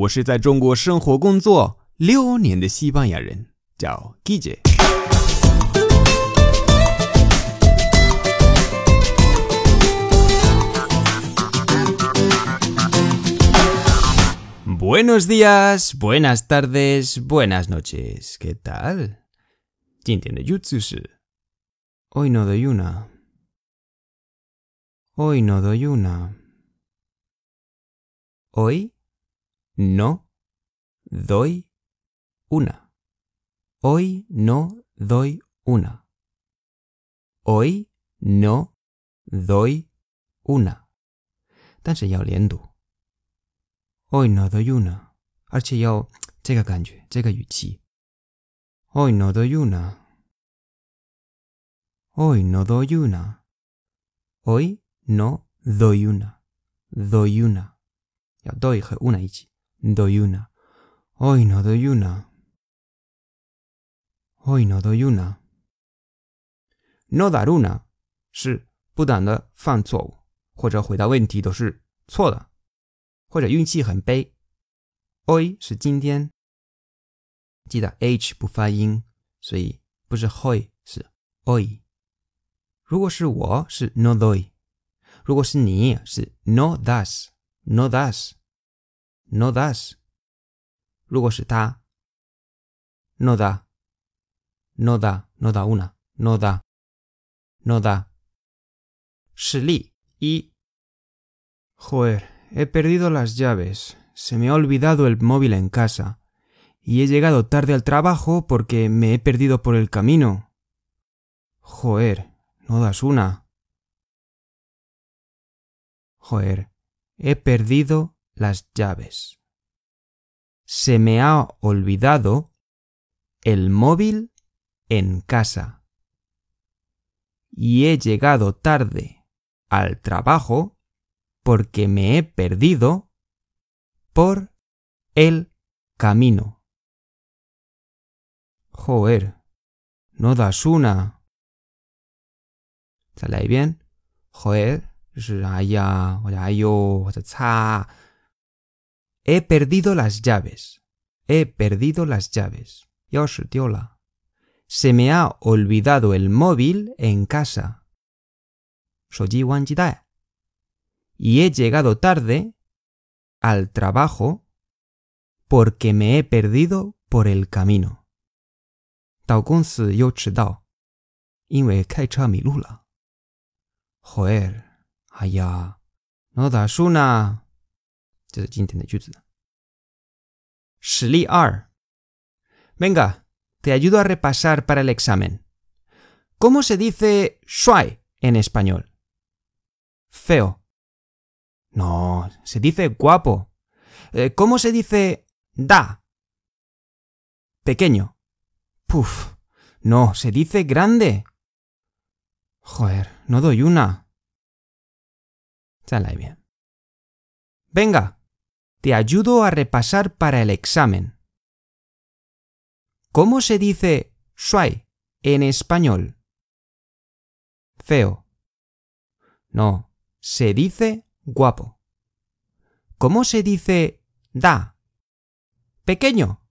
我是在中国生活工作六年的西班牙人，叫 Guille。Buenos días, buenas tardes, buenas noches. ¿Qué tal? 今天的语句是 Hoy no doy una. Hoy no doy una. Hoy no doy una. Hoy no doy una. Hoy no doy una. 但是要连读。Hoy no doy una，而且要这个感觉，这个语气。Hoy no doy una。Hoy no doy una。Hoy no doy una。doy una。要 doy 和 una 一起。 Doy una。Hoy no doy una。Hoy no doy una。No dar una 是不断的犯错误或者回答问题都是错的。或者运气很悲。Hoy 是今天，记得 h 不发音，所以不是 hoy 是 hoy。如果是我是 no doy，如果是你是 no das，no das das，no das。如果是他，no da，no da，no da una，no da，no da。实例一，joder。He perdido las llaves. Se me ha olvidado el móvil en casa. Y he llegado tarde al trabajo porque me he perdido por el camino. Joder, no das una. Joder, he perdido las llaves. Se me ha olvidado el móvil en casa. Y he llegado tarde al trabajo porque me he perdido por el camino. Joder, no das una. ¿Sale bien? Joder, He perdido las llaves. He perdido las llaves. Se me ha olvidado el móvil en casa. Y he llegado tarde al trabajo porque me he perdido por el camino. Joder, allá. No das una. Venga, te ayudo a repasar para el examen. ¿Cómo se dice shuai en español? Feo. No, se dice guapo. ¿Cómo se dice da? Pequeño. Puf. No, se dice grande. Joder, no doy una. Sale bien. Venga, te ayudo a repasar para el examen. ¿Cómo se dice shuai en español? Feo. No, se dice guapo. ¿Cómo se dice da? Pequeño.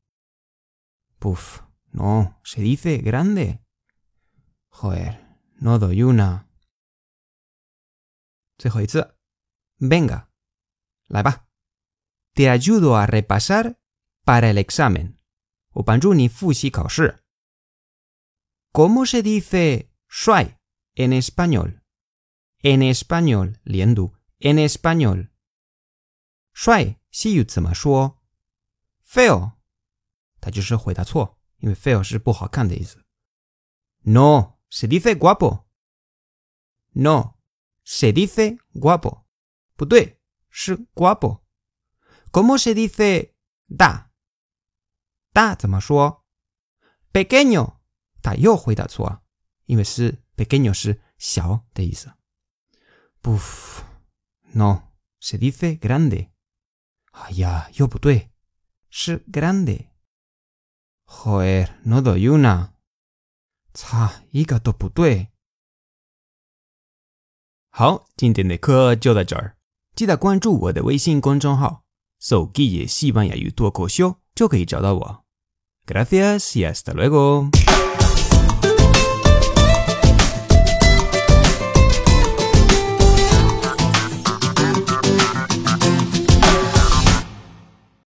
Puf, no, se dice grande. Joder, no doy una. Venga, la va. Te ayudo a repasar para el examen. ¿Cómo se dice shuai en español? En español, liendu en español. Shuai feo. feo No, se dice guapo. No, se dice guapo. guapo. ¿Cómo se dice da? Da, ¿cómo se dice? Pequeño. Da, yo fui da tu. Porque es pequeño, es xiao de isa. Puf. No, se dice grande. Ay, ya, yo putué. Es grande. Joder, no doy una. Cha, y gato putué. 好，今天的课就到这儿，记得关注我的微信公众号。Gracias y hasta luego。